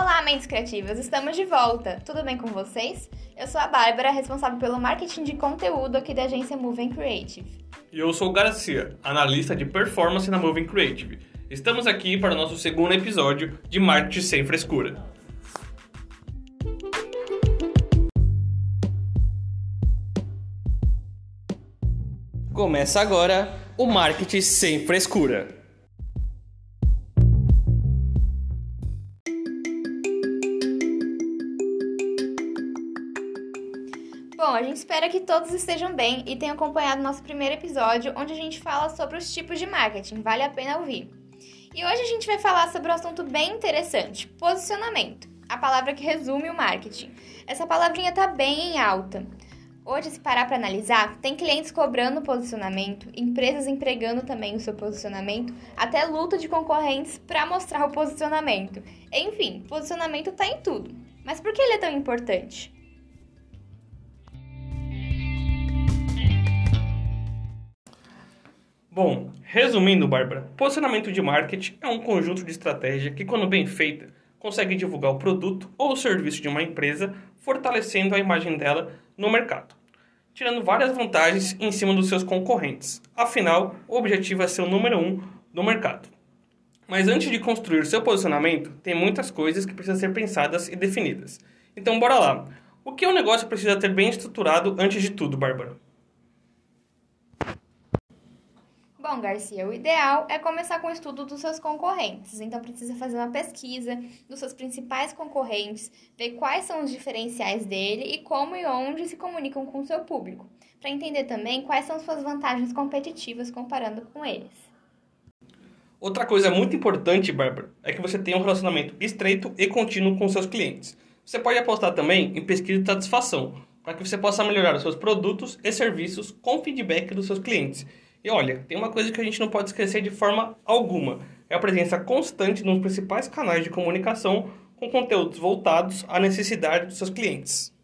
Olá, mentes criativas! Estamos de volta! Tudo bem com vocês? Eu sou a Bárbara, responsável pelo marketing de conteúdo aqui da agência Moving Creative. E eu sou o Garcia, analista de performance na Moving Creative. Estamos aqui para o nosso segundo episódio de Marketing Sem Frescura. Começa agora o Marketing Sem Frescura. Bom, a gente espera que todos estejam bem e tenham acompanhado nosso primeiro episódio, onde a gente fala sobre os tipos de marketing. Vale a pena ouvir. E hoje a gente vai falar sobre um assunto bem interessante: posicionamento. A palavra que resume o marketing. Essa palavrinha tá bem em alta. Hoje, se parar para analisar, tem clientes cobrando posicionamento, empresas empregando também o seu posicionamento, até luta de concorrentes para mostrar o posicionamento. Enfim, posicionamento tá em tudo. Mas por que ele é tão importante? Bom, resumindo, Bárbara, posicionamento de marketing é um conjunto de estratégia que, quando bem feita, consegue divulgar o produto ou o serviço de uma empresa, fortalecendo a imagem dela no mercado, tirando várias vantagens em cima dos seus concorrentes. Afinal, o objetivo é ser o número um no mercado. Mas antes de construir seu posicionamento, tem muitas coisas que precisam ser pensadas e definidas. Então, bora lá. O que o negócio precisa ter bem estruturado antes de tudo, Bárbara? Bom, Garcia, o ideal é começar com o estudo dos seus concorrentes. Então, precisa fazer uma pesquisa dos seus principais concorrentes, ver quais são os diferenciais dele e como e onde se comunicam com o seu público, para entender também quais são suas vantagens competitivas comparando com eles. Outra coisa muito importante, Bárbara, é que você tenha um relacionamento estreito e contínuo com seus clientes. Você pode apostar também em pesquisa de satisfação, para que você possa melhorar os seus produtos e serviços com feedback dos seus clientes e olha, tem uma coisa que a gente não pode esquecer de forma alguma: é a presença constante nos principais canais de comunicação com conteúdos voltados à necessidade dos seus clientes.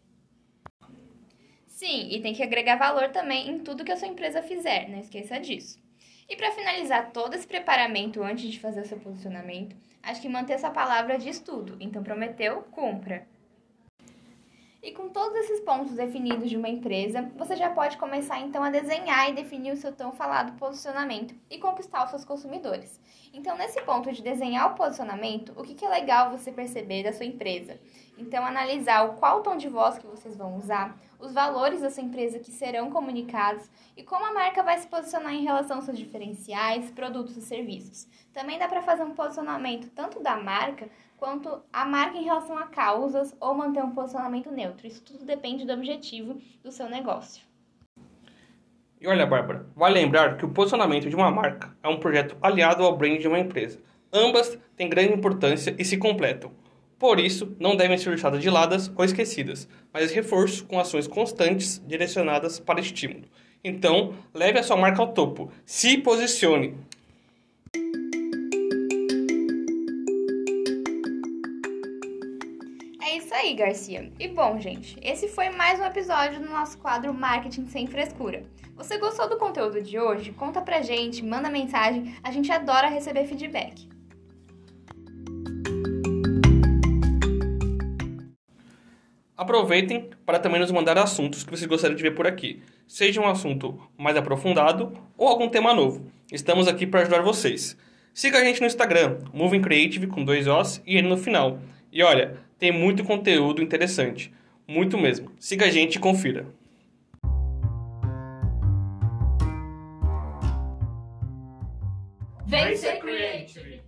Sim, e tem que agregar valor também em tudo que a sua empresa fizer, não esqueça disso. E para finalizar todo esse preparamento antes de fazer o seu posicionamento, acho que manter essa palavra de estudo. Então, prometeu, cumpra. E com todos esses pontos definidos de uma empresa, você já pode começar então a desenhar e definir o seu tão falado posicionamento e conquistar os seus consumidores. Então, nesse ponto de desenhar o posicionamento, o que é legal você perceber da sua empresa? Então, analisar o qual tom de voz que vocês vão usar, os valores da sua empresa que serão comunicados e como a marca vai se posicionar em relação aos seus diferenciais, produtos e serviços. Também dá para fazer um posicionamento tanto da marca quanto a marca em relação a causas ou manter um posicionamento neutro. Isso tudo depende do objetivo do seu negócio. E olha, Bárbara, vale lembrar que o posicionamento de uma marca é um projeto aliado ao brand de uma empresa. Ambas têm grande importância e se completam. Por isso, não devem ser deixadas de lado ou esquecidas, mas reforço com ações constantes direcionadas para estímulo. Então, leve a sua marca ao topo. Se posicione. É isso aí, Garcia. E bom, gente, esse foi mais um episódio do nosso quadro Marketing Sem Frescura. Você gostou do conteúdo de hoje? Conta pra gente, manda mensagem, a gente adora receber feedback. Aproveitem para também nos mandar assuntos que vocês gostariam de ver por aqui, seja um assunto mais aprofundado ou algum tema novo. Estamos aqui para ajudar vocês. Siga a gente no Instagram, Moving Creative com dois Os e N no final. E olha, tem muito conteúdo interessante. Muito mesmo. Siga a gente e confira. Vem ser creative!